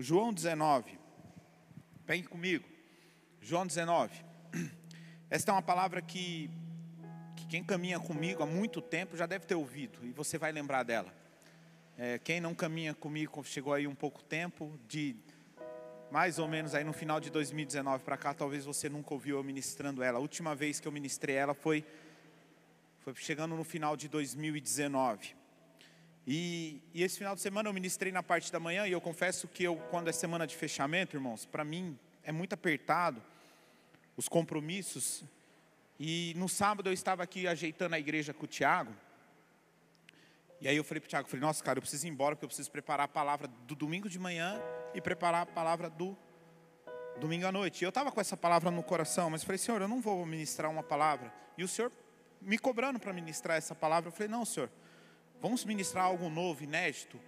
João 19. Pegue comigo. João 19. Esta é uma palavra que, que quem caminha comigo há muito tempo já deve ter ouvido, e você vai lembrar dela. É, quem não caminha comigo, chegou aí um pouco tempo, de mais ou menos aí no final de 2019 para cá, talvez você nunca ouviu eu ministrando ela. A última vez que eu ministrei ela foi, foi chegando no final de 2019. E, e, esse final de semana eu ministrei na parte da manhã e eu confesso que eu, quando é semana de fechamento, irmãos, para mim é muito apertado os compromissos. E no sábado eu estava aqui ajeitando a igreja com o Tiago. E aí eu falei para o Tiago, falei, nossa cara, eu preciso ir embora porque eu preciso preparar a palavra do domingo de manhã e preparar a palavra do domingo à noite. E eu estava com essa palavra no coração, mas falei, Senhor, eu não vou ministrar uma palavra. E o Senhor me cobrando para ministrar essa palavra, eu falei, não, Senhor, vamos ministrar algo novo, inédito.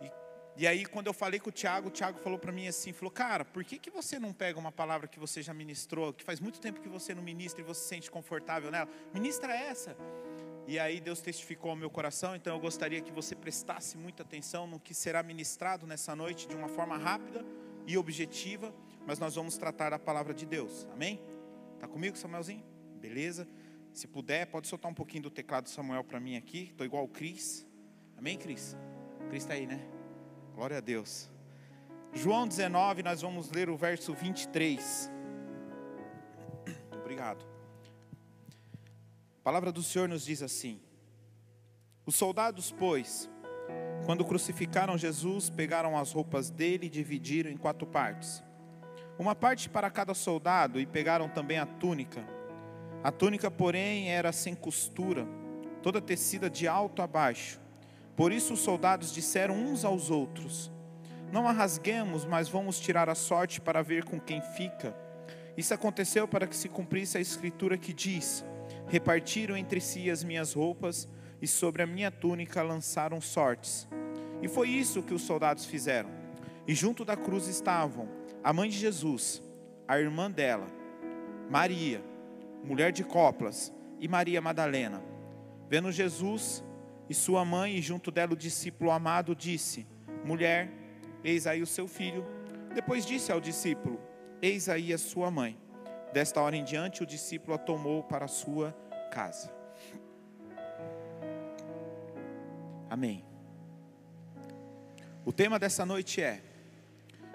E, e aí, quando eu falei com o Tiago, o Tiago falou para mim assim, falou, cara, por que, que você não pega uma palavra que você já ministrou, que faz muito tempo que você não ministra e você se sente confortável nela? Ministra essa. E aí Deus testificou ao meu coração, então eu gostaria que você prestasse muita atenção no que será ministrado nessa noite de uma forma rápida e objetiva, mas nós vamos tratar a palavra de Deus. Amém? Tá comigo, Samuelzinho? Beleza? Se puder, pode soltar um pouquinho do teclado do Samuel para mim aqui. Estou igual o Cris. Amém, Cris? Cris está aí, né? Glória a Deus. João 19, nós vamos ler o verso 23. Obrigado. A palavra do Senhor nos diz assim: Os soldados, pois, quando crucificaram Jesus, pegaram as roupas dele e dividiram em quatro partes. Uma parte para cada soldado, e pegaram também a túnica a túnica, porém, era sem costura, toda tecida de alto a baixo. Por isso os soldados disseram uns aos outros: Não a rasguemos, mas vamos tirar a sorte para ver com quem fica. Isso aconteceu para que se cumprisse a escritura que diz: Repartiram entre si as minhas roupas, e sobre a minha túnica lançaram sortes. E foi isso que os soldados fizeram. E junto da cruz estavam a mãe de Jesus, a irmã dela, Maria mulher de Coplas, e Maria Madalena. Vendo Jesus e sua mãe, e junto dela o discípulo amado, disse: Mulher, eis aí o seu filho. Depois disse ao discípulo: Eis aí a sua mãe. Desta hora em diante, o discípulo a tomou para a sua casa. Amém. O tema dessa noite é: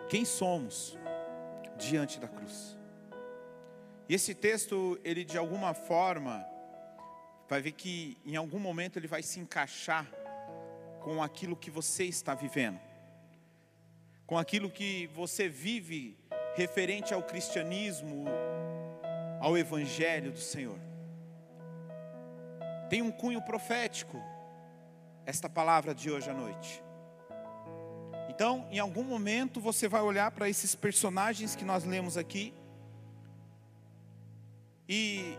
Quem somos diante da cruz? E esse texto, ele de alguma forma, vai ver que em algum momento ele vai se encaixar com aquilo que você está vivendo, com aquilo que você vive referente ao cristianismo, ao evangelho do Senhor. Tem um cunho profético esta palavra de hoje à noite. Então, em algum momento você vai olhar para esses personagens que nós lemos aqui e,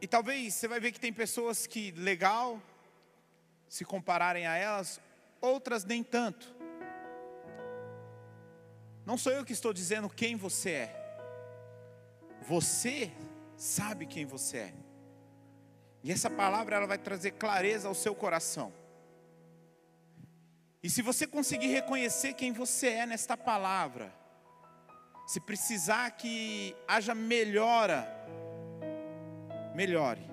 e talvez você vai ver que tem pessoas que legal se compararem a elas, outras nem tanto. Não sou eu que estou dizendo quem você é. Você sabe quem você é. E essa palavra ela vai trazer clareza ao seu coração. E se você conseguir reconhecer quem você é nesta palavra, se precisar que haja melhora melhore.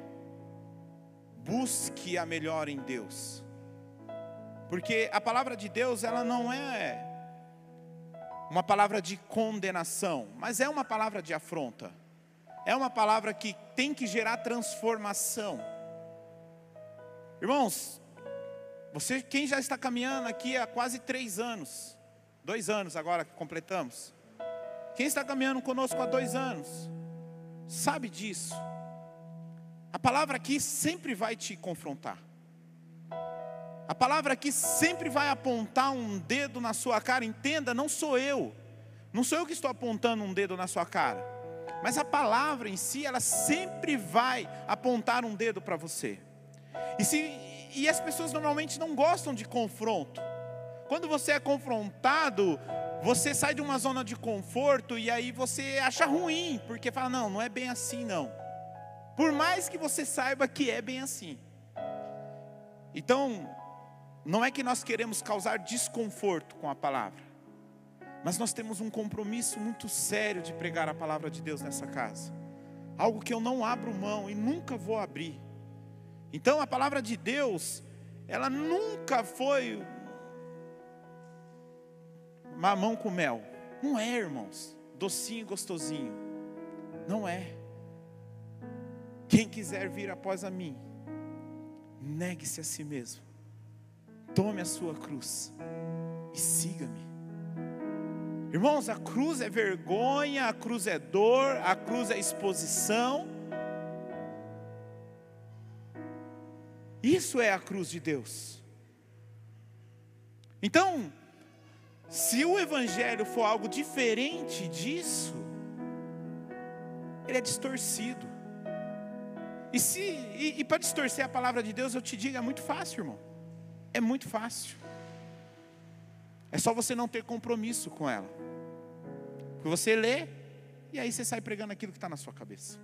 Busque a melhora em Deus. Porque a palavra de Deus, ela não é uma palavra de condenação, mas é uma palavra de afronta. É uma palavra que tem que gerar transformação. Irmãos, você, quem já está caminhando aqui há quase três anos, dois anos agora que completamos, quem está caminhando conosco há dois anos, sabe disso. A palavra aqui sempre vai te confrontar. A palavra aqui sempre vai apontar um dedo na sua cara. Entenda, não sou eu. Não sou eu que estou apontando um dedo na sua cara. Mas a palavra em si, ela sempre vai apontar um dedo para você. E, se, e as pessoas normalmente não gostam de confronto. Quando você é confrontado, você sai de uma zona de conforto e aí você acha ruim, porque fala: não, não é bem assim não. Por mais que você saiba que é bem assim. Então, não é que nós queremos causar desconforto com a palavra, Mas nós temos um compromisso muito sério de pregar a palavra de Deus nessa casa. Algo que eu não abro mão e nunca vou abrir. Então a palavra de Deus, ela nunca foi mamão com mel. Não é, irmãos. Docinho e gostosinho. Não é. Quem quiser vir após a mim, negue-se a si mesmo. Tome a sua cruz e siga-me. Irmãos, a cruz é vergonha, a cruz é dor, a cruz é exposição. Isso é a cruz de Deus. Então, se o Evangelho for algo diferente disso, ele é distorcido. E, se, e, e para distorcer a palavra de Deus, eu te digo, é muito fácil, irmão. É muito fácil. É só você não ter compromisso com ela. Porque você lê e aí você sai pregando aquilo que está na sua cabeça.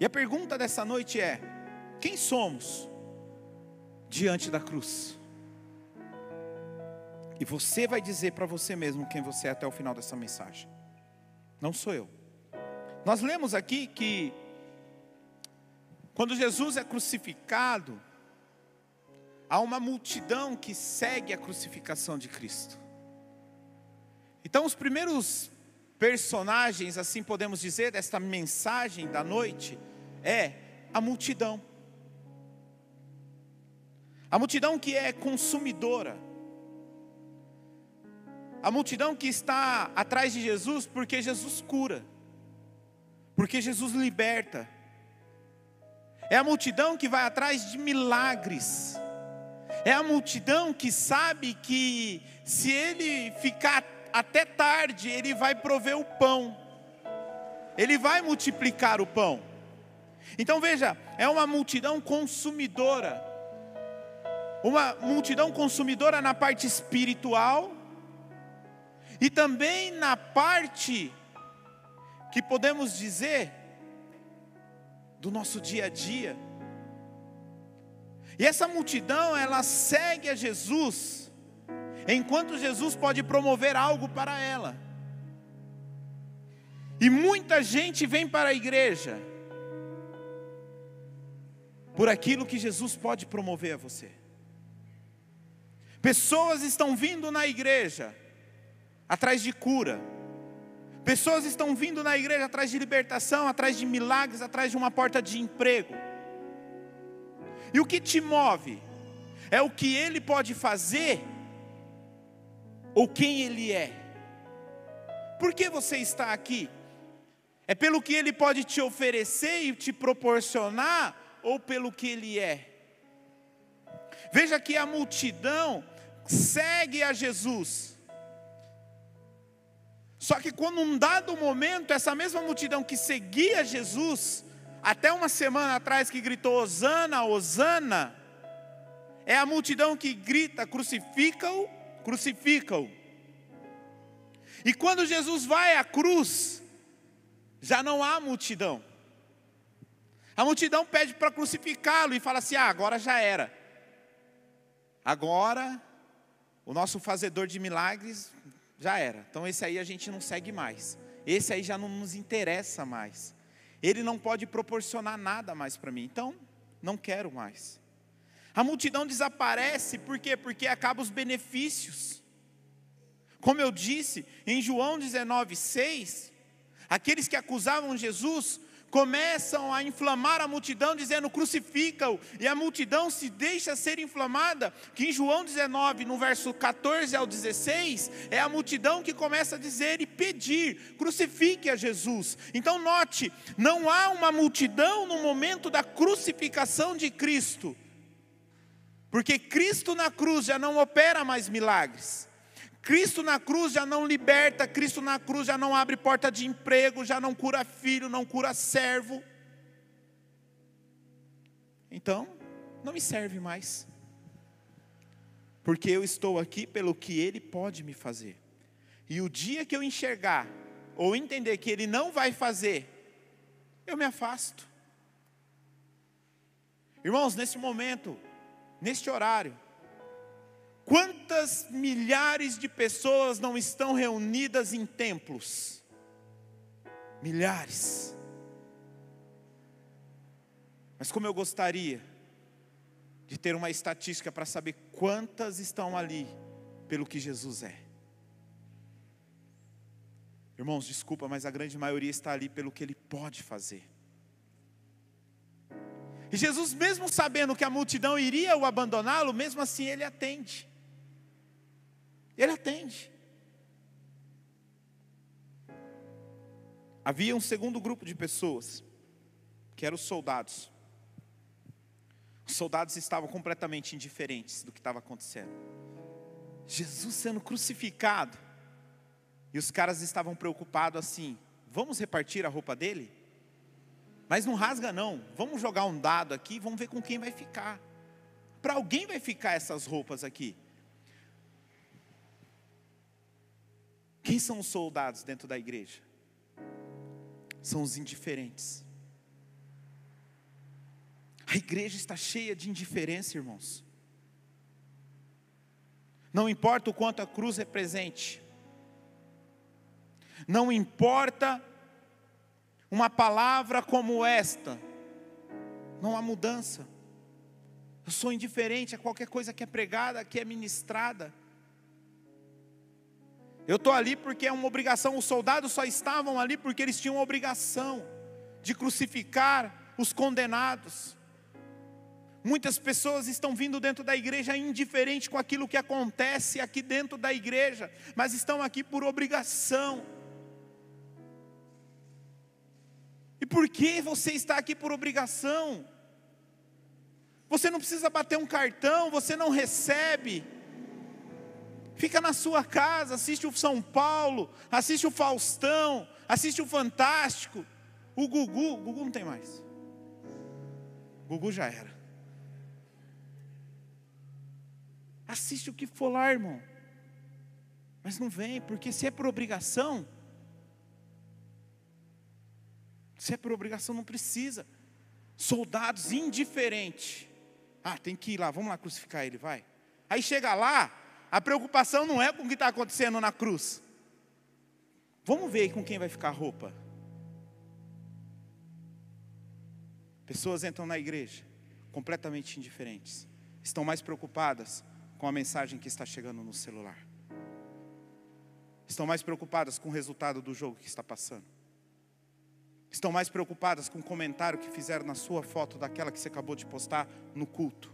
E a pergunta dessa noite é: quem somos diante da cruz? E você vai dizer para você mesmo quem você é até o final dessa mensagem. Não sou eu. Nós lemos aqui que quando Jesus é crucificado, há uma multidão que segue a crucificação de Cristo. Então, os primeiros personagens, assim podemos dizer, desta mensagem da noite, é a multidão. A multidão que é consumidora. A multidão que está atrás de Jesus porque Jesus cura, porque Jesus liberta. É a multidão que vai atrás de milagres. É a multidão que sabe que se ele ficar até tarde, ele vai prover o pão. Ele vai multiplicar o pão. Então veja, é uma multidão consumidora. Uma multidão consumidora na parte espiritual e também na parte que podemos dizer do nosso dia a dia. E essa multidão, ela segue a Jesus, enquanto Jesus pode promover algo para ela. E muita gente vem para a igreja por aquilo que Jesus pode promover a você. Pessoas estão vindo na igreja atrás de cura. Pessoas estão vindo na igreja atrás de libertação, atrás de milagres, atrás de uma porta de emprego. E o que te move? É o que ele pode fazer ou quem ele é. Por que você está aqui? É pelo que ele pode te oferecer e te proporcionar ou pelo que ele é? Veja que a multidão segue a Jesus só que quando um dado momento, essa mesma multidão que seguia Jesus, até uma semana atrás que gritou Osana, Osana, é a multidão que grita: crucifica-o, crucifica-o. E quando Jesus vai à cruz, já não há multidão. A multidão pede para crucificá-lo e fala assim: ah, agora já era. Agora, o nosso fazedor de milagres já era. Então esse aí a gente não segue mais. Esse aí já não nos interessa mais. Ele não pode proporcionar nada mais para mim. Então, não quero mais. A multidão desaparece, por quê? Porque acaba os benefícios. Como eu disse, em João 19:6, aqueles que acusavam Jesus começam a inflamar a multidão, dizendo: crucifica-o, e a multidão se deixa ser inflamada, que em João 19, no verso 14 ao 16, é a multidão que começa a dizer e pedir: crucifique a Jesus. Então, note, não há uma multidão no momento da crucificação de Cristo, porque Cristo na cruz já não opera mais milagres. Cristo na cruz já não liberta, Cristo na cruz já não abre porta de emprego, já não cura filho, não cura servo. Então, não me serve mais. Porque eu estou aqui pelo que Ele pode me fazer. E o dia que eu enxergar, ou entender que Ele não vai fazer, eu me afasto. Irmãos, nesse momento, neste horário, Quantas milhares de pessoas não estão reunidas em templos? Milhares. Mas como eu gostaria de ter uma estatística para saber quantas estão ali pelo que Jesus é. Irmãos, desculpa, mas a grande maioria está ali pelo que ele pode fazer. E Jesus, mesmo sabendo que a multidão iria o abandoná-lo, mesmo assim ele atende. Ele atende. Havia um segundo grupo de pessoas, que eram os soldados. Os soldados estavam completamente indiferentes do que estava acontecendo. Jesus sendo crucificado. E os caras estavam preocupados assim: vamos repartir a roupa dele? Mas não rasga, não. Vamos jogar um dado aqui, vamos ver com quem vai ficar. Para alguém vai ficar essas roupas aqui. Quem são os soldados dentro da igreja? São os indiferentes. A igreja está cheia de indiferença, irmãos. Não importa o quanto a cruz represente, não importa uma palavra como esta, não há mudança. Eu sou indiferente a qualquer coisa que é pregada, que é ministrada. Eu estou ali porque é uma obrigação. Os soldados só estavam ali porque eles tinham a obrigação de crucificar os condenados. Muitas pessoas estão vindo dentro da igreja indiferente com aquilo que acontece aqui dentro da igreja, mas estão aqui por obrigação. E por que você está aqui por obrigação? Você não precisa bater um cartão, você não recebe. Fica na sua casa, assiste o São Paulo, assiste o Faustão, assiste o Fantástico, o Gugu, o Gugu não tem mais. O Gugu já era. Assiste o que for lá, irmão. Mas não vem, porque se é por obrigação, se é por obrigação, não precisa. Soldados indiferentes. Ah, tem que ir lá, vamos lá crucificar ele, vai. Aí chega lá, a preocupação não é com o que está acontecendo na cruz. Vamos ver com quem vai ficar a roupa. Pessoas entram na igreja completamente indiferentes. Estão mais preocupadas com a mensagem que está chegando no celular. Estão mais preocupadas com o resultado do jogo que está passando. Estão mais preocupadas com o comentário que fizeram na sua foto daquela que você acabou de postar no culto.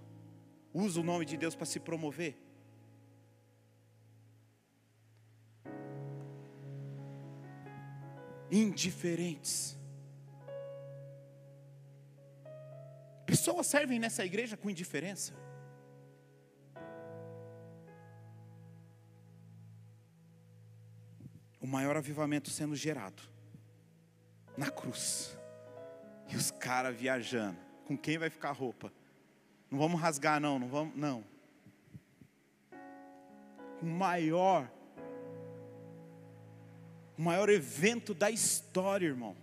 Usa o nome de Deus para se promover. Indiferentes. Pessoas servem nessa igreja com indiferença. O maior avivamento sendo gerado na cruz. E os caras viajando. Com quem vai ficar a roupa? Não vamos rasgar, não, não vamos, não. O maior, o maior evento da história, irmão,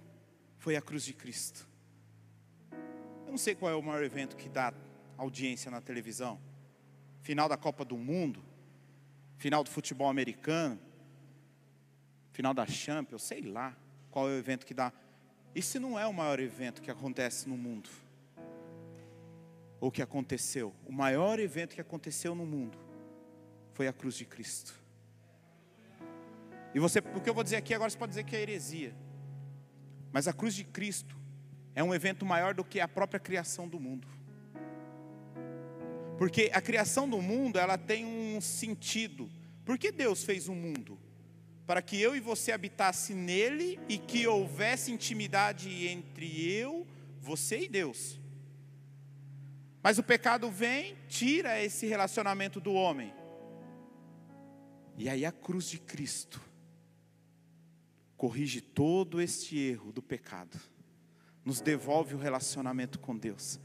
foi a cruz de Cristo. Eu não sei qual é o maior evento que dá audiência na televisão. Final da Copa do Mundo, final do futebol americano, final da Champions, sei lá qual é o evento que dá. Esse não é o maior evento que acontece no mundo. Ou que aconteceu. O maior evento que aconteceu no mundo foi a cruz de Cristo. E você, o que eu vou dizer aqui agora, você pode dizer que é heresia. Mas a cruz de Cristo é um evento maior do que a própria criação do mundo. Porque a criação do mundo, ela tem um sentido. Por que Deus fez o um mundo? para que eu e você habitasse nele e que houvesse intimidade entre eu, você e Deus. Mas o pecado vem, tira esse relacionamento do homem. E aí a cruz de Cristo corrige todo este erro do pecado, nos devolve o relacionamento com Deus.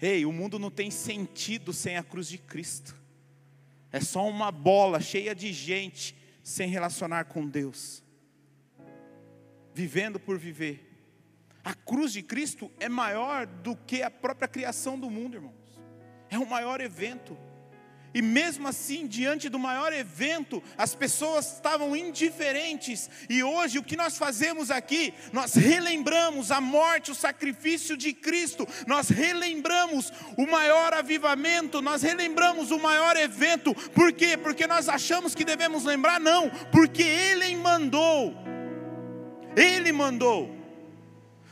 Ei, o mundo não tem sentido sem a cruz de Cristo. É só uma bola cheia de gente sem relacionar com Deus, vivendo por viver. A cruz de Cristo é maior do que a própria criação do mundo, irmãos. É o maior evento. E mesmo assim, diante do maior evento, as pessoas estavam indiferentes. E hoje o que nós fazemos aqui, nós relembramos a morte, o sacrifício de Cristo, nós relembramos o maior avivamento, nós relembramos o maior evento. Por quê? Porque nós achamos que devemos lembrar? Não, porque Ele mandou. Ele mandou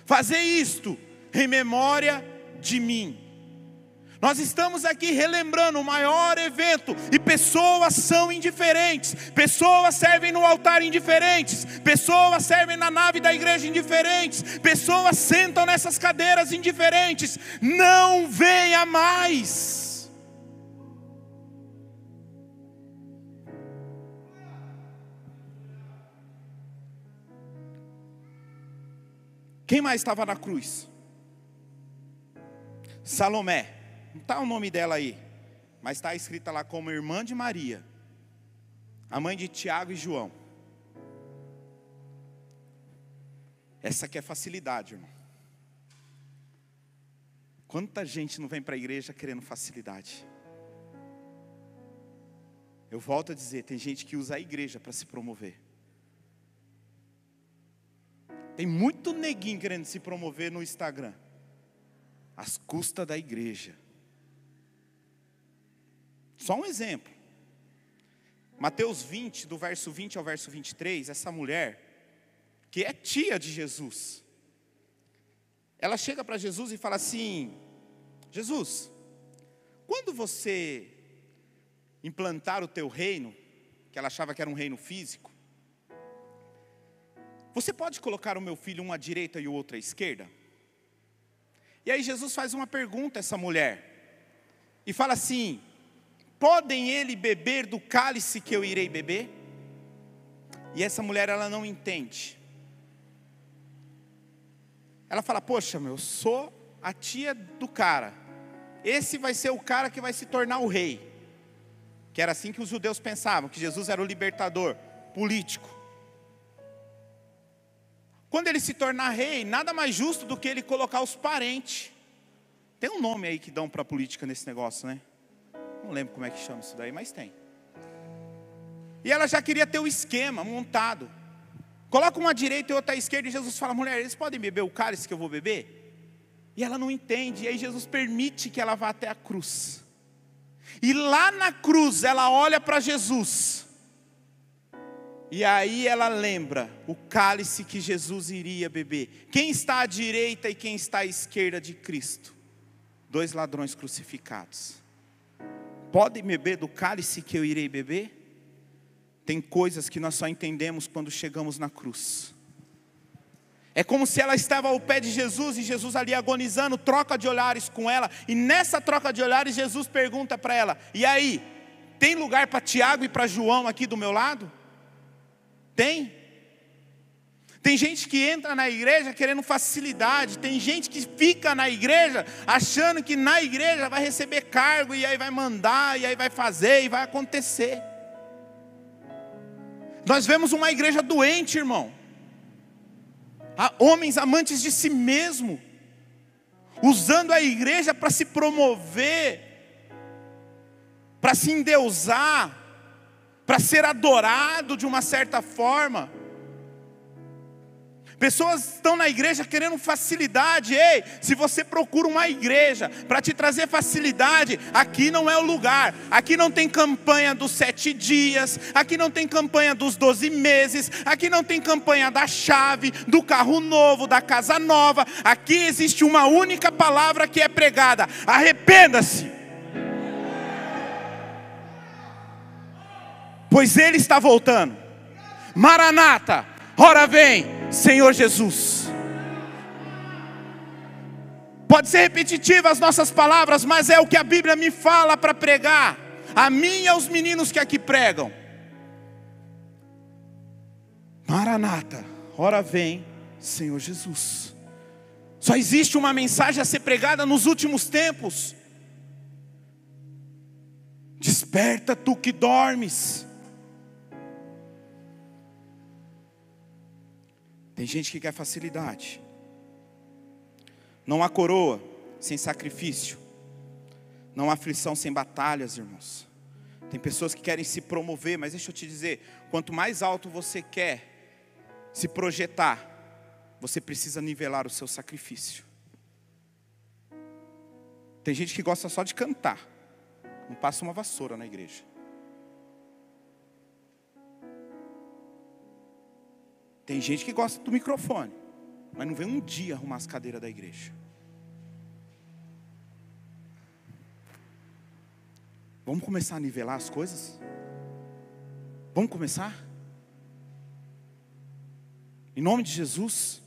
fazer isto em memória de mim. Nós estamos aqui relembrando o maior evento, e pessoas são indiferentes, pessoas servem no altar indiferentes, pessoas servem na nave da igreja indiferentes, pessoas sentam nessas cadeiras indiferentes. Não venha mais. Quem mais estava na cruz? Salomé. Não está o nome dela aí, mas está escrita lá como irmã de Maria, a mãe de Tiago e João. Essa aqui é facilidade, irmão. Quanta gente não vem para a igreja querendo facilidade? Eu volto a dizer, tem gente que usa a igreja para se promover. Tem muito neguinho querendo se promover no Instagram, às custas da igreja. Só um exemplo. Mateus 20, do verso 20 ao verso 23, essa mulher, que é tia de Jesus, ela chega para Jesus e fala assim: Jesus, quando você implantar o teu reino, que ela achava que era um reino físico, você pode colocar o meu filho um à direita e o outro à esquerda? E aí Jesus faz uma pergunta a essa mulher, e fala assim: podem ele beber do cálice que eu irei beber? E essa mulher ela não entende. Ela fala: Poxa, meu, eu sou a tia do cara. Esse vai ser o cara que vai se tornar o rei. Que era assim que os judeus pensavam, que Jesus era o libertador político. Quando ele se tornar rei, nada mais justo do que ele colocar os parentes. Tem um nome aí que dão para política nesse negócio, né? Não lembro como é que chama isso daí, mas tem. E ela já queria ter o esquema montado. Coloca uma à direita e outra à esquerda, e Jesus fala: mulher, eles podem beber o cálice que eu vou beber? E ela não entende, e aí Jesus permite que ela vá até a cruz. E lá na cruz ela olha para Jesus. E aí ela lembra o cálice que Jesus iria beber. Quem está à direita e quem está à esquerda de Cristo? Dois ladrões crucificados. Podem beber do cálice que eu irei beber? Tem coisas que nós só entendemos quando chegamos na cruz. É como se ela estava ao pé de Jesus e Jesus ali agonizando, troca de olhares com ela, e nessa troca de olhares Jesus pergunta para ela: "E aí, tem lugar para Tiago e para João aqui do meu lado?" Tem. Tem gente que entra na igreja querendo facilidade, tem gente que fica na igreja achando que na igreja vai receber cargo e aí vai mandar, e aí vai fazer e vai acontecer. Nós vemos uma igreja doente, irmão. Há homens amantes de si mesmo, usando a igreja para se promover, para se endeusar, para ser adorado de uma certa forma. Pessoas estão na igreja querendo facilidade. Ei, se você procura uma igreja para te trazer facilidade, aqui não é o lugar. Aqui não tem campanha dos sete dias, aqui não tem campanha dos doze meses, aqui não tem campanha da chave, do carro novo, da casa nova. Aqui existe uma única palavra que é pregada: arrependa-se. Pois ele está voltando. Maranata, ora vem. Senhor Jesus. Pode ser repetitiva as nossas palavras, mas é o que a Bíblia me fala para pregar, a mim e aos meninos que aqui pregam. Maranata, ora vem, Senhor Jesus. Só existe uma mensagem a ser pregada nos últimos tempos. Desperta tu que dormes. Tem gente que quer facilidade. Não há coroa sem sacrifício. Não há aflição sem batalhas, irmãos. Tem pessoas que querem se promover, mas deixa eu te dizer: quanto mais alto você quer se projetar, você precisa nivelar o seu sacrifício. Tem gente que gosta só de cantar, não passa uma vassoura na igreja. Tem gente que gosta do microfone, mas não vem um dia arrumar as cadeiras da igreja. Vamos começar a nivelar as coisas? Vamos começar? Em nome de Jesus.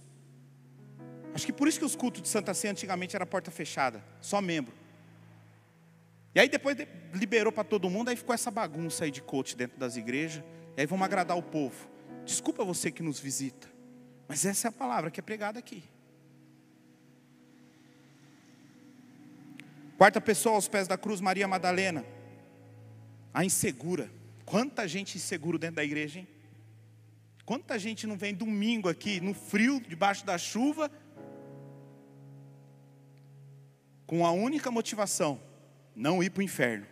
Acho que por isso que os cultos de Santa Ceia antigamente era porta fechada, só membro. E aí depois liberou para todo mundo, aí ficou essa bagunça aí de coach dentro das igrejas. E aí vamos agradar o povo. Desculpa você que nos visita, mas essa é a palavra que é pregada aqui. Quarta pessoa aos pés da cruz, Maria Madalena a insegura. Quanta gente insegura dentro da igreja, hein? Quanta gente não vem domingo aqui, no frio, debaixo da chuva, com a única motivação, não ir para o inferno.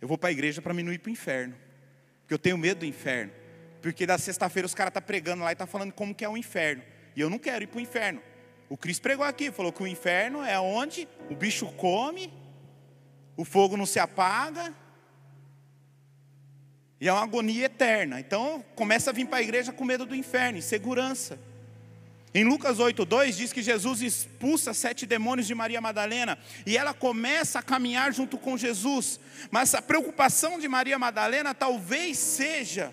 Eu vou para a igreja para não ir para o inferno, porque eu tenho medo do inferno. Porque da sexta-feira os caras estão tá pregando lá e tá falando como que é o inferno. E eu não quero ir para o inferno. O Cristo pregou aqui, falou que o inferno é onde o bicho come, o fogo não se apaga, e é uma agonia eterna. Então, começa a vir para a igreja com medo do inferno, insegurança. Em Lucas 8,2 diz que Jesus expulsa sete demônios de Maria Madalena e ela começa a caminhar junto com Jesus. Mas a preocupação de Maria Madalena talvez seja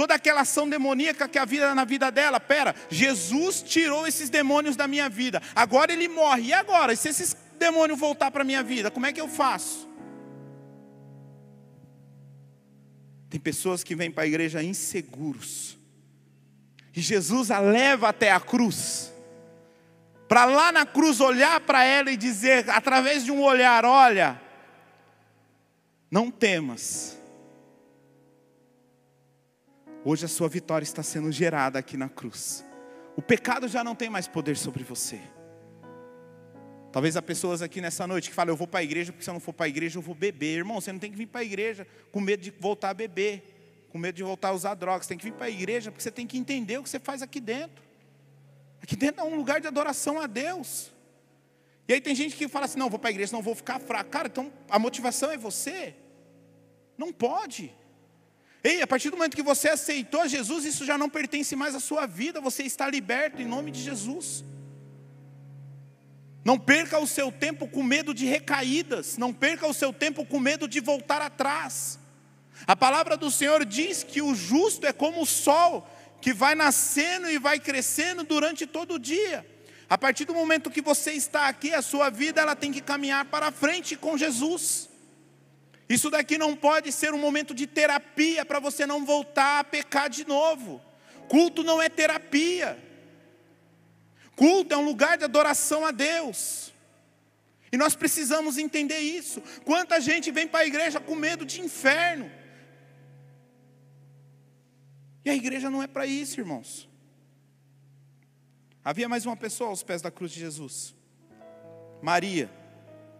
toda aquela ação demoníaca que havia na vida dela. Pera, Jesus tirou esses demônios da minha vida, agora ele morre. E agora? E se esses demônios voltar para a minha vida, como é que eu faço? Tem pessoas que vêm para a igreja inseguros. E Jesus a leva até a cruz. Para lá na cruz olhar para ela e dizer, através de um olhar: olha, não temas. Hoje a sua vitória está sendo gerada aqui na cruz. O pecado já não tem mais poder sobre você. Talvez há pessoas aqui nessa noite que falam, eu vou para a igreja, porque se eu não for para a igreja eu vou beber. Irmão, você não tem que vir para a igreja com medo de voltar a beber, com medo de voltar a usar drogas. Tem que vir para a igreja porque você tem que entender o que você faz aqui dentro. Aqui dentro é um lugar de adoração a Deus. E aí tem gente que fala assim, não, vou para a igreja, não vou ficar fraco. Cara, então a motivação é você. Não pode. Ei, a partir do momento que você aceitou Jesus, isso já não pertence mais à sua vida, você está liberto em nome de Jesus. Não perca o seu tempo com medo de recaídas, não perca o seu tempo com medo de voltar atrás. A palavra do Senhor diz que o justo é como o sol, que vai nascendo e vai crescendo durante todo o dia. A partir do momento que você está aqui, a sua vida ela tem que caminhar para frente com Jesus. Isso daqui não pode ser um momento de terapia para você não voltar a pecar de novo. Culto não é terapia. Culto é um lugar de adoração a Deus. E nós precisamos entender isso. Quanta gente vem para a igreja com medo de inferno. E a igreja não é para isso, irmãos. Havia mais uma pessoa aos pés da cruz de Jesus. Maria,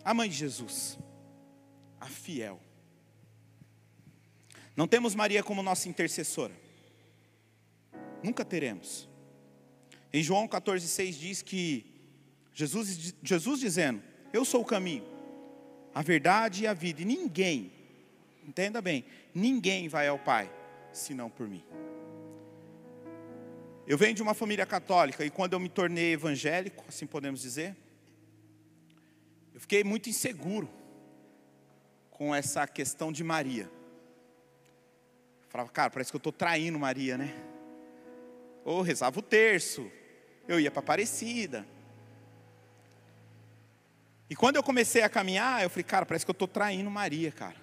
a mãe de Jesus, a fiel. Não temos Maria como nossa intercessora. Nunca teremos. Em João 14,6 diz que Jesus, Jesus dizendo: Eu sou o caminho, a verdade e a vida, e ninguém, entenda bem, ninguém vai ao Pai senão por mim. Eu venho de uma família católica e quando eu me tornei evangélico, assim podemos dizer, eu fiquei muito inseguro com essa questão de Maria. Eu falava, cara, parece que eu estou traindo Maria, né? Ou rezava o terço, eu ia para Aparecida. E quando eu comecei a caminhar, eu falei, cara, parece que eu estou traindo Maria, cara.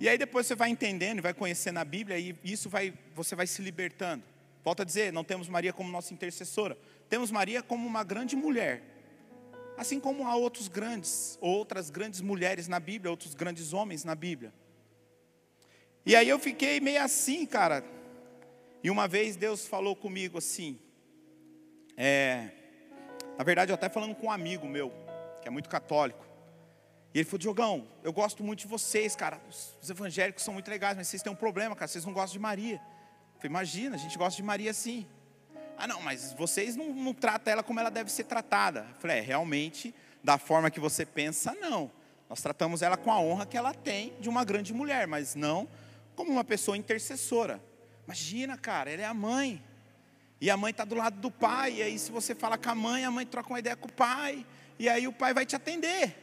E aí depois você vai entendendo vai conhecendo a Bíblia e isso vai, você vai se libertando. Volto a dizer, não temos Maria como nossa intercessora, temos Maria como uma grande mulher. Assim como há outros grandes, outras grandes mulheres na Bíblia, outros grandes homens na Bíblia. E aí eu fiquei meio assim, cara, e uma vez Deus falou comigo assim, é, na verdade eu até falando com um amigo meu, que é muito católico. E ele falou: Diogão, eu gosto muito de vocês, cara. Os evangélicos são muito legais, mas vocês têm um problema, cara. Vocês não gostam de Maria. Eu falei: Imagina, a gente gosta de Maria sim. Ah, não, mas vocês não, não tratam ela como ela deve ser tratada. Eu falei: É, realmente, da forma que você pensa, não. Nós tratamos ela com a honra que ela tem de uma grande mulher, mas não como uma pessoa intercessora. Imagina, cara, ela é a mãe. E a mãe está do lado do pai. E aí, se você fala com a mãe, a mãe troca uma ideia com o pai. E aí, o pai vai te atender.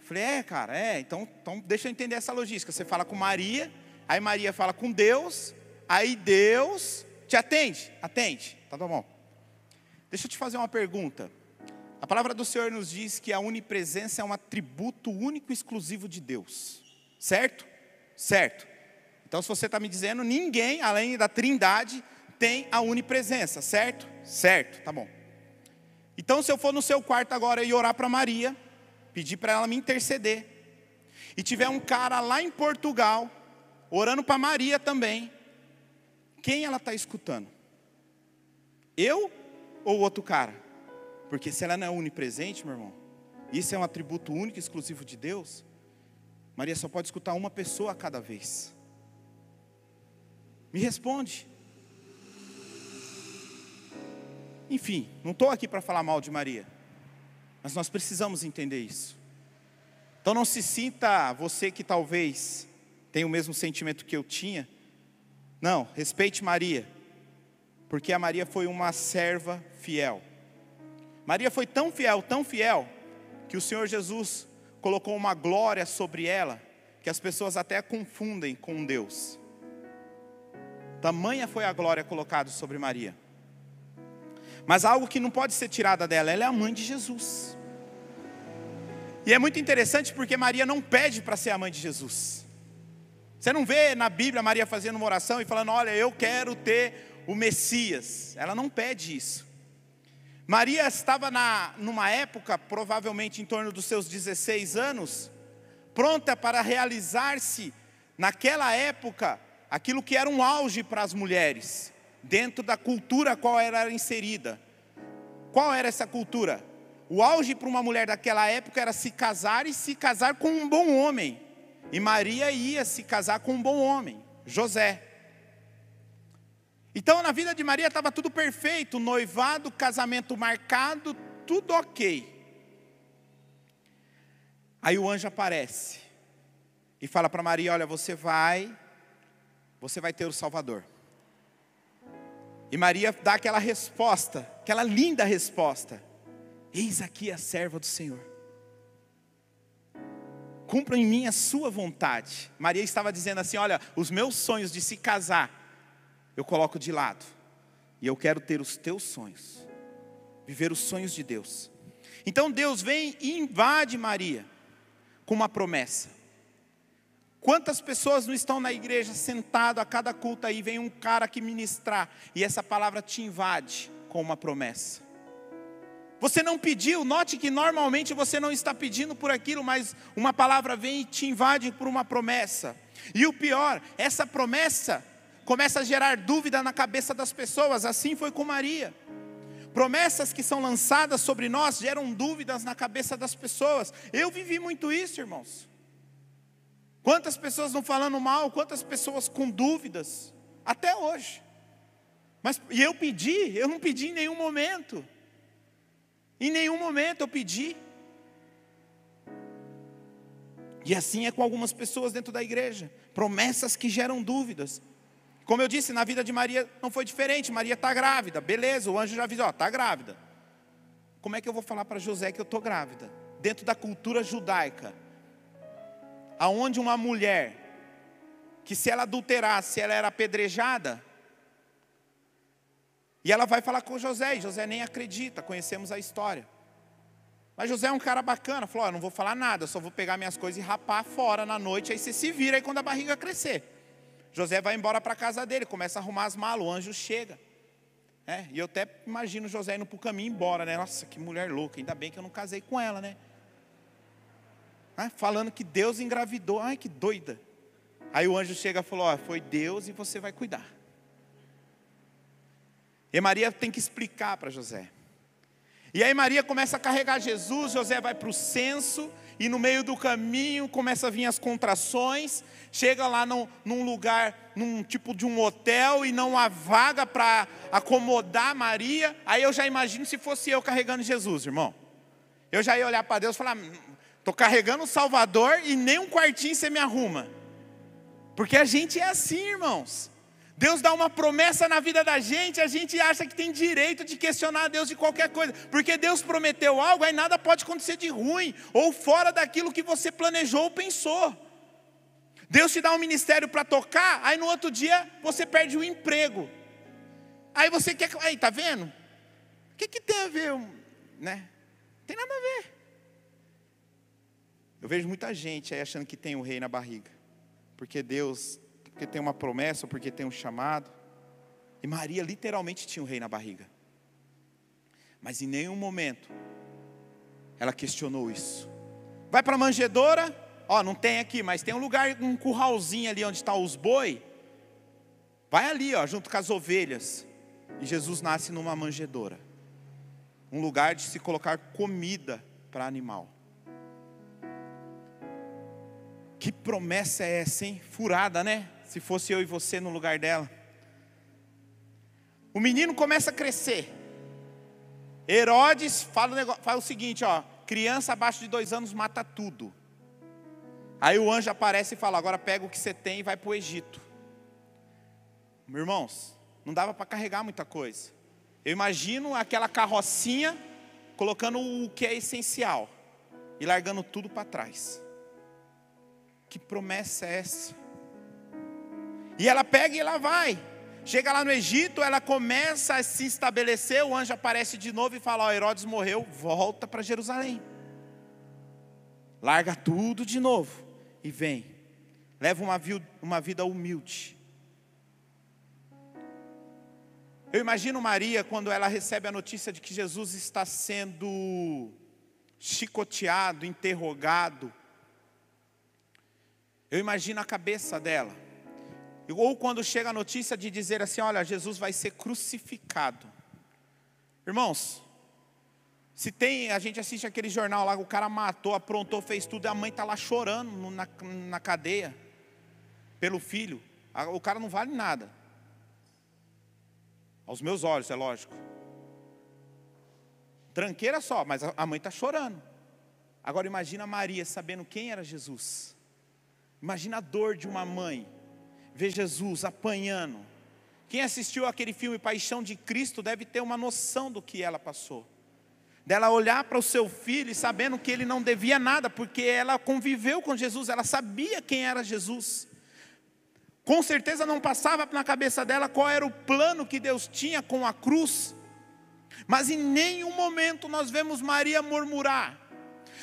Falei, é, cara, é. Então, então deixa eu entender essa logística. Você fala com Maria, aí Maria fala com Deus, aí Deus te atende. Atende. Tá bom. Deixa eu te fazer uma pergunta. A palavra do Senhor nos diz que a onipresença é um atributo único e exclusivo de Deus. Certo? Certo. Então, se você está me dizendo, ninguém, além da trindade, tem a onipresença, certo? Certo, tá bom. Então, se eu for no seu quarto agora e orar para Maria, pedir para ela me interceder, e tiver um cara lá em Portugal, orando para Maria também, quem ela está escutando? Eu ou outro cara? Porque se ela não é onipresente, meu irmão, isso é um atributo único e exclusivo de Deus, Maria só pode escutar uma pessoa a cada vez. Me responde. Enfim, não estou aqui para falar mal de Maria, mas nós precisamos entender isso. Então não se sinta você que talvez tenha o mesmo sentimento que eu tinha. Não, respeite Maria, porque a Maria foi uma serva fiel. Maria foi tão fiel, tão fiel, que o Senhor Jesus colocou uma glória sobre ela, que as pessoas até confundem com Deus. Tamanha foi a glória colocada sobre Maria. Mas algo que não pode ser tirada dela, ela é a mãe de Jesus. E é muito interessante porque Maria não pede para ser a mãe de Jesus. Você não vê na Bíblia Maria fazendo uma oração e falando: Olha, eu quero ter o Messias. Ela não pede isso. Maria estava na, numa época, provavelmente em torno dos seus 16 anos, pronta para realizar-se, naquela época, aquilo que era um auge para as mulheres, dentro da cultura a qual era inserida. Qual era essa cultura? O auge para uma mulher daquela época era se casar e se casar com um bom homem. E Maria ia se casar com um bom homem, José. Então na vida de Maria estava tudo perfeito, noivado, casamento marcado, tudo ok. Aí o anjo aparece e fala para Maria: Olha, você vai você vai ter o Salvador. E Maria dá aquela resposta, aquela linda resposta: Eis aqui a serva do Senhor. Cumpra em mim a sua vontade. Maria estava dizendo assim: Olha, os meus sonhos de se casar, eu coloco de lado, e eu quero ter os teus sonhos, viver os sonhos de Deus. Então Deus vem e invade Maria com uma promessa. Quantas pessoas não estão na igreja sentado a cada culto aí, vem um cara aqui ministrar e essa palavra te invade com uma promessa. Você não pediu, note que normalmente você não está pedindo por aquilo, mas uma palavra vem e te invade por uma promessa. E o pior, essa promessa começa a gerar dúvida na cabeça das pessoas, assim foi com Maria. Promessas que são lançadas sobre nós geram dúvidas na cabeça das pessoas. Eu vivi muito isso, irmãos. Quantas pessoas não falando mal, quantas pessoas com dúvidas, até hoje. Mas e eu pedi, eu não pedi em nenhum momento. Em nenhum momento eu pedi. E assim é com algumas pessoas dentro da igreja. Promessas que geram dúvidas. Como eu disse, na vida de Maria não foi diferente. Maria está grávida, beleza, o anjo já avisou, está grávida. Como é que eu vou falar para José que eu estou grávida? Dentro da cultura judaica, aonde uma mulher que se ela adulterasse, ela era apedrejada, e ela vai falar com José, e José nem acredita, conhecemos a história. Mas José é um cara bacana, falou: oh, não vou falar nada, só vou pegar minhas coisas e rapar fora na noite, aí você se vira aí quando a barriga crescer. José vai embora para a casa dele, começa a arrumar as malas, o anjo chega. É, e eu até imagino José indo para o caminho embora, né? Nossa, que mulher louca, ainda bem que eu não casei com ela, né? Ah, falando que Deus engravidou. Ai, que doida. Aí o anjo chega e falou: ó, foi Deus e você vai cuidar. E Maria tem que explicar para José. E aí Maria começa a carregar Jesus, José vai para o censo, e no meio do caminho começa a vir as contrações, chega lá num, num lugar, num tipo de um hotel e não há vaga para acomodar Maria. Aí eu já imagino se fosse eu carregando Jesus, irmão. Eu já ia olhar para Deus e falar: estou carregando o Salvador e nem um quartinho você me arruma. Porque a gente é assim, irmãos. Deus dá uma promessa na vida da gente, a gente acha que tem direito de questionar a Deus de qualquer coisa, porque Deus prometeu algo, aí nada pode acontecer de ruim, ou fora daquilo que você planejou ou pensou. Deus te dá um ministério para tocar, aí no outro dia você perde o emprego. Aí você quer. Aí, tá vendo? O que, que tem a ver? Né? Tem nada a ver. Eu vejo muita gente aí achando que tem o um rei na barriga, porque Deus porque tem uma promessa, ou porque tem um chamado. E Maria literalmente tinha um rei na barriga. Mas em nenhum momento ela questionou isso. Vai para a manjedoura, ó, não tem aqui, mas tem um lugar, um curralzinho ali onde está os boi. Vai ali, ó, junto com as ovelhas. E Jesus nasce numa manjedoura. Um lugar de se colocar comida para animal. Que promessa é essa, hein? Furada, né? Se fosse eu e você no lugar dela. O menino começa a crescer. Herodes fala o, negócio, fala o seguinte: ó, criança abaixo de dois anos mata tudo. Aí o anjo aparece e fala: agora pega o que você tem e vai para o Egito. Meus irmãos, não dava para carregar muita coisa. Eu imagino aquela carrocinha colocando o que é essencial e largando tudo para trás. Que promessa é essa? E ela pega e ela vai. Chega lá no Egito, ela começa a se estabelecer, o anjo aparece de novo e fala: Ó, Herodes morreu, volta para Jerusalém. Larga tudo de novo e vem. Leva uma, uma vida humilde. Eu imagino Maria quando ela recebe a notícia de que Jesus está sendo chicoteado, interrogado. Eu imagino a cabeça dela. Ou quando chega a notícia de dizer assim: olha, Jesus vai ser crucificado. Irmãos, se tem, a gente assiste aquele jornal lá, o cara matou, aprontou, fez tudo, e a mãe está lá chorando na, na cadeia, pelo filho. O cara não vale nada. Aos meus olhos, é lógico. Tranqueira só, mas a mãe está chorando. Agora imagina Maria sabendo quem era Jesus. Imagina a dor de uma mãe ver Jesus apanhando. Quem assistiu aquele filme Paixão de Cristo deve ter uma noção do que ela passou. Dela olhar para o seu filho e sabendo que ele não devia nada, porque ela conviveu com Jesus, ela sabia quem era Jesus. Com certeza não passava na cabeça dela qual era o plano que Deus tinha com a cruz. Mas em nenhum momento nós vemos Maria murmurar.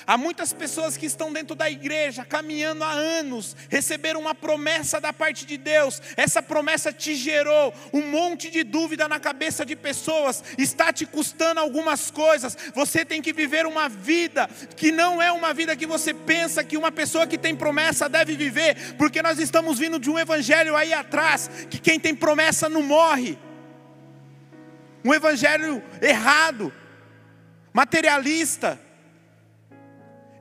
Há muitas pessoas que estão dentro da igreja, caminhando há anos, receberam uma promessa da parte de Deus. Essa promessa te gerou um monte de dúvida na cabeça de pessoas, está te custando algumas coisas. Você tem que viver uma vida que não é uma vida que você pensa que uma pessoa que tem promessa deve viver, porque nós estamos vindo de um evangelho aí atrás, que quem tem promessa não morre. Um evangelho errado, materialista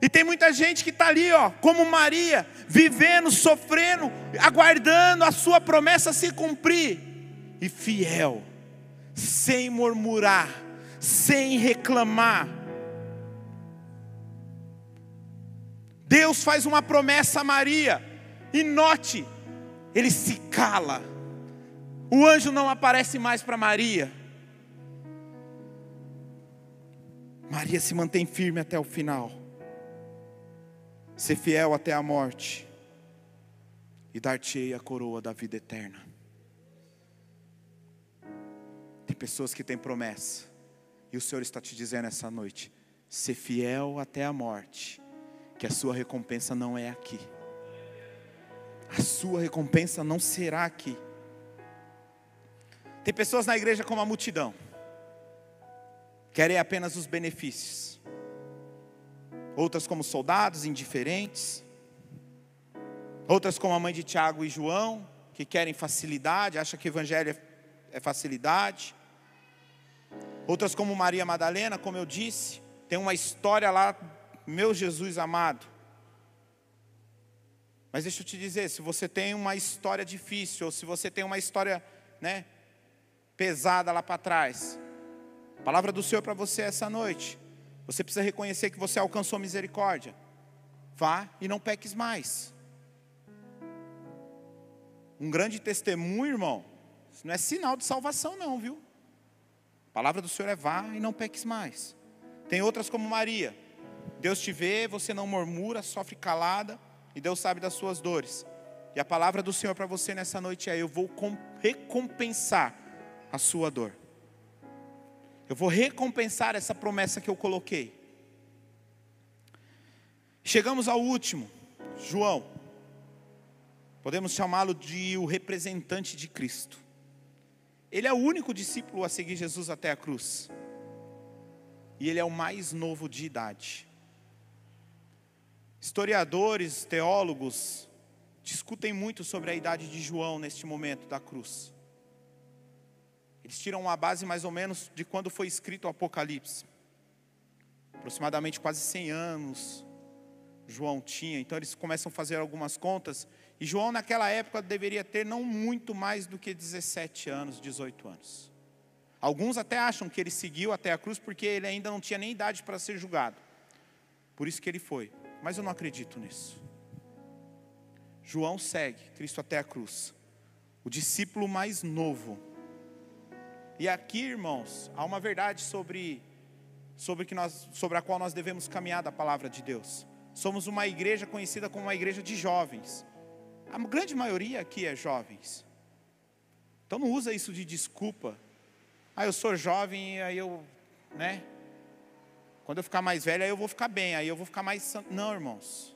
e tem muita gente que está ali, ó, como Maria, vivendo, sofrendo, aguardando a sua promessa se cumprir, e fiel, sem murmurar, sem reclamar. Deus faz uma promessa a Maria, e note, ele se cala. O anjo não aparece mais para Maria. Maria se mantém firme até o final ser fiel até a morte, e dar-te-ei a coroa da vida eterna. Tem pessoas que têm promessa, e o Senhor está te dizendo essa noite: ser fiel até a morte, que a sua recompensa não é aqui, a sua recompensa não será aqui. Tem pessoas na igreja como a multidão, querem apenas os benefícios, outras como soldados indiferentes, outras como a mãe de Tiago e João, que querem facilidade, acham que o evangelho é facilidade, outras como Maria Madalena, como eu disse, tem uma história lá meu Jesus amado. Mas deixa eu te dizer, se você tem uma história difícil, ou se você tem uma história, né, pesada lá para trás, a palavra do Senhor para você essa noite, você precisa reconhecer que você alcançou misericórdia. Vá e não peques mais. Um grande testemunho, irmão, isso não é sinal de salvação, não, viu? A palavra do Senhor é vá e não peques mais. Tem outras como Maria. Deus te vê, você não murmura, sofre calada, e Deus sabe das suas dores. E a palavra do Senhor para você nessa noite é: eu vou recompensar a sua dor. Eu vou recompensar essa promessa que eu coloquei. Chegamos ao último, João. Podemos chamá-lo de o representante de Cristo. Ele é o único discípulo a seguir Jesus até a cruz. E ele é o mais novo de idade. Historiadores, teólogos discutem muito sobre a idade de João neste momento da cruz. Eles tiram uma base mais ou menos de quando foi escrito o Apocalipse. Aproximadamente quase 100 anos João tinha. Então eles começam a fazer algumas contas. E João, naquela época, deveria ter não muito mais do que 17 anos, 18 anos. Alguns até acham que ele seguiu até a cruz porque ele ainda não tinha nem idade para ser julgado. Por isso que ele foi mas eu não acredito nisso. João segue Cristo até a cruz, o discípulo mais novo. E aqui, irmãos, há uma verdade sobre, sobre, que nós, sobre a qual nós devemos caminhar da palavra de Deus. Somos uma igreja conhecida como uma igreja de jovens. A grande maioria aqui é jovens. Então não usa isso de desculpa. Ah, eu sou jovem e aí eu, né? Quando eu ficar mais velho, aí eu vou ficar bem, aí eu vou ficar mais. Não, irmãos.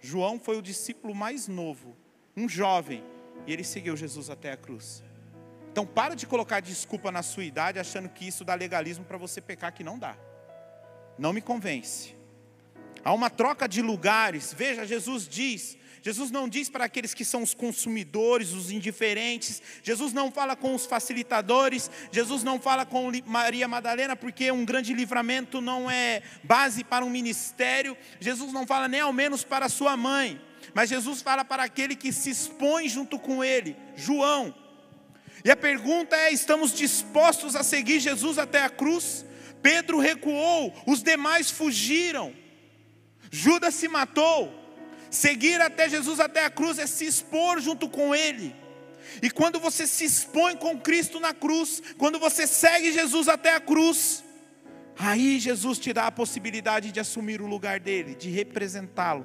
João foi o discípulo mais novo, um jovem, e ele seguiu Jesus até a cruz. Então, para de colocar desculpa na sua idade, achando que isso dá legalismo para você pecar, que não dá. Não me convence. Há uma troca de lugares. Veja, Jesus diz Jesus não diz para aqueles que são os consumidores, os indiferentes. Jesus não fala com os facilitadores. Jesus não fala com Maria Madalena, porque um grande livramento não é base para um ministério. Jesus não fala nem ao menos para sua mãe. Mas Jesus fala para aquele que se expõe junto com ele, João. E a pergunta é: estamos dispostos a seguir Jesus até a cruz? Pedro recuou, os demais fugiram. Judas se matou. Seguir até Jesus até a cruz é se expor junto com Ele. E quando você se expõe com Cristo na cruz, quando você segue Jesus até a cruz, aí Jesus te dá a possibilidade de assumir o lugar dele, de representá-lo.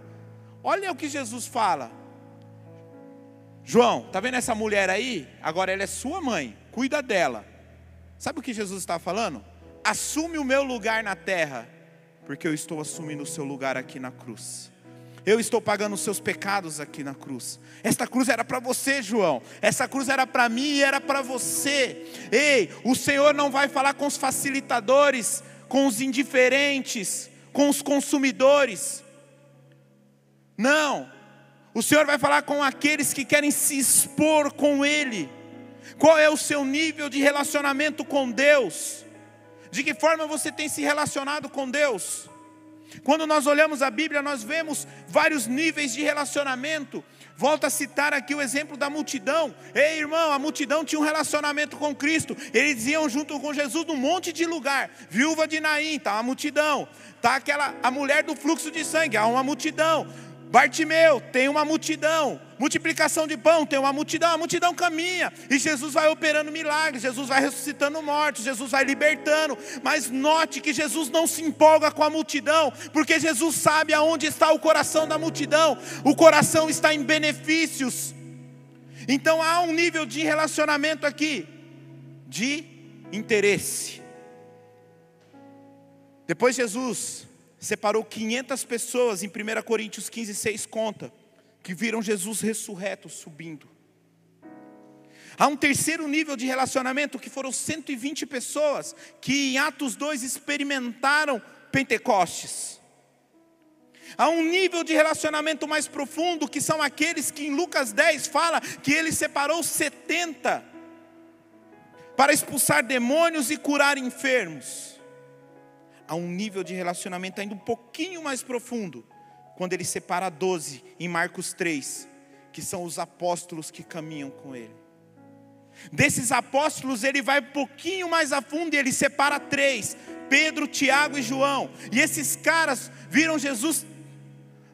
Olha o que Jesus fala. João, tá vendo essa mulher aí? Agora ela é sua mãe, cuida dela. Sabe o que Jesus está falando? Assume o meu lugar na terra, porque eu estou assumindo o seu lugar aqui na cruz. Eu estou pagando os seus pecados aqui na cruz. Esta cruz era para você, João. Essa cruz era para mim e era para você. Ei, o Senhor não vai falar com os facilitadores, com os indiferentes, com os consumidores. Não. O Senhor vai falar com aqueles que querem se expor com Ele. Qual é o seu nível de relacionamento com Deus? De que forma você tem se relacionado com Deus? Quando nós olhamos a Bíblia, nós vemos vários níveis de relacionamento. Volto a citar aqui o exemplo da multidão. Ei, irmão, a multidão tinha um relacionamento com Cristo. Eles iam junto com Jesus num monte de lugar. Viúva de Naim, tá uma multidão. Tá aquela a mulher do fluxo de sangue, há uma multidão. Bartimeu, tem uma multidão. Multiplicação de pão, tem uma multidão. A multidão caminha. E Jesus vai operando milagres. Jesus vai ressuscitando mortos. Jesus vai libertando. Mas note que Jesus não se empolga com a multidão. Porque Jesus sabe aonde está o coração da multidão. O coração está em benefícios. Então há um nível de relacionamento aqui. De interesse. Depois Jesus separou 500 pessoas, em 1 Coríntios 15, 6 conta, que viram Jesus ressurreto subindo. Há um terceiro nível de relacionamento que foram 120 pessoas que em Atos 2 experimentaram Pentecostes. Há um nível de relacionamento mais profundo que são aqueles que em Lucas 10 fala que ele separou 70 para expulsar demônios e curar enfermos. A um nível de relacionamento ainda um pouquinho mais profundo, quando ele separa doze em Marcos 3, que são os apóstolos que caminham com ele. Desses apóstolos, ele vai um pouquinho mais a fundo e ele separa três: Pedro, Tiago e João. E esses caras viram Jesus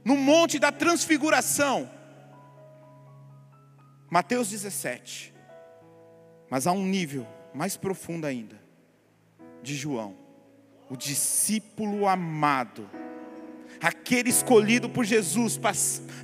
no monte da transfiguração. Mateus 17. Mas há um nível mais profundo ainda de João, o discípulo amado aquele escolhido por Jesus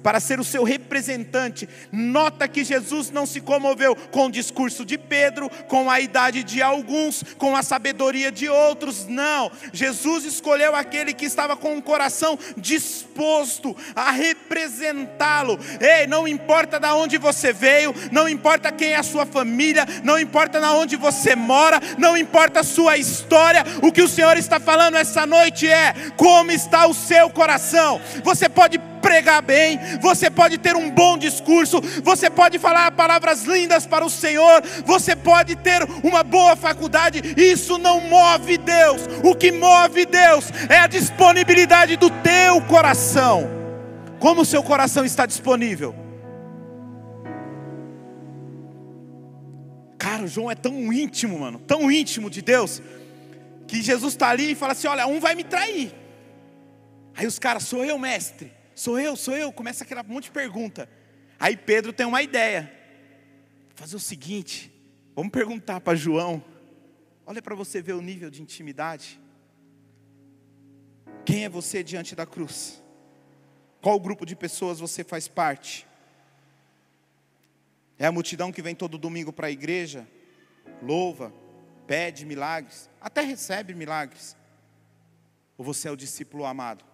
para, ser o seu representante. Nota que Jesus não se comoveu com o discurso de Pedro, com a idade de alguns, com a sabedoria de outros, não. Jesus escolheu aquele que estava com o coração disposto a representá-lo. Ei, não importa de onde você veio, não importa quem é a sua família, não importa na onde você mora, não importa a sua história, o que o Senhor está falando essa noite é como está o seu coração coração. Você pode pregar bem, você pode ter um bom discurso, você pode falar palavras lindas para o Senhor, você pode ter uma boa faculdade, isso não move Deus. O que move Deus é a disponibilidade do teu coração. Como o seu coração está disponível? Cara, o João é tão íntimo, mano, tão íntimo de Deus, que Jesus está ali e fala assim: olha, um vai me trair. Aí os caras, sou eu, mestre? Sou eu, sou eu? Começa aquela monte de pergunta. Aí Pedro tem uma ideia. Vou fazer o seguinte, vamos perguntar para João. Olha para você ver o nível de intimidade. Quem é você diante da cruz? Qual grupo de pessoas você faz parte? É a multidão que vem todo domingo para a igreja, louva, pede milagres, até recebe milagres. Ou você é o discípulo amado?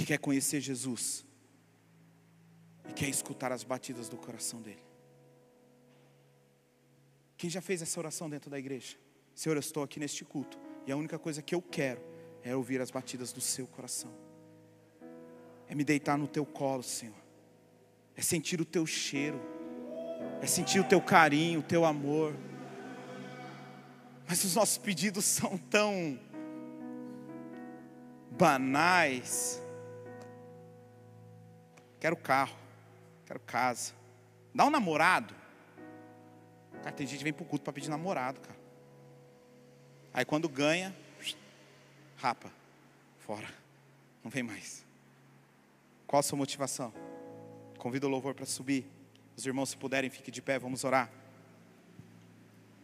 Que quer conhecer Jesus e quer escutar as batidas do coração dele. Quem já fez essa oração dentro da igreja? Senhor, eu estou aqui neste culto e a única coisa que eu quero é ouvir as batidas do seu coração, é me deitar no teu colo, Senhor, é sentir o teu cheiro, é sentir o teu carinho, o teu amor. Mas os nossos pedidos são tão banais, Quero carro, quero casa. Dá um namorado. Cara, tem gente que vem pro culto para pedir namorado, cara. Aí quando ganha, rapa, fora. Não vem mais. Qual a sua motivação? Convido o louvor para subir. Os irmãos, se puderem, fiquem de pé, vamos orar.